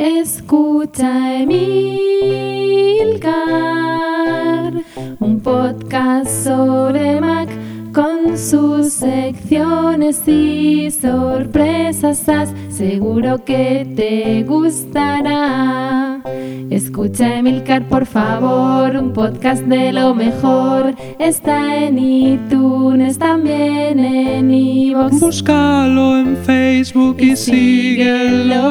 Escucha Emilcar, un podcast sobre Mac con sus secciones y sorpresas. Seguro que te gustará. Escucha Emilcar, por favor, un podcast de lo mejor. Está en iTunes, también en iVoox. Búscalo en Facebook y síguelo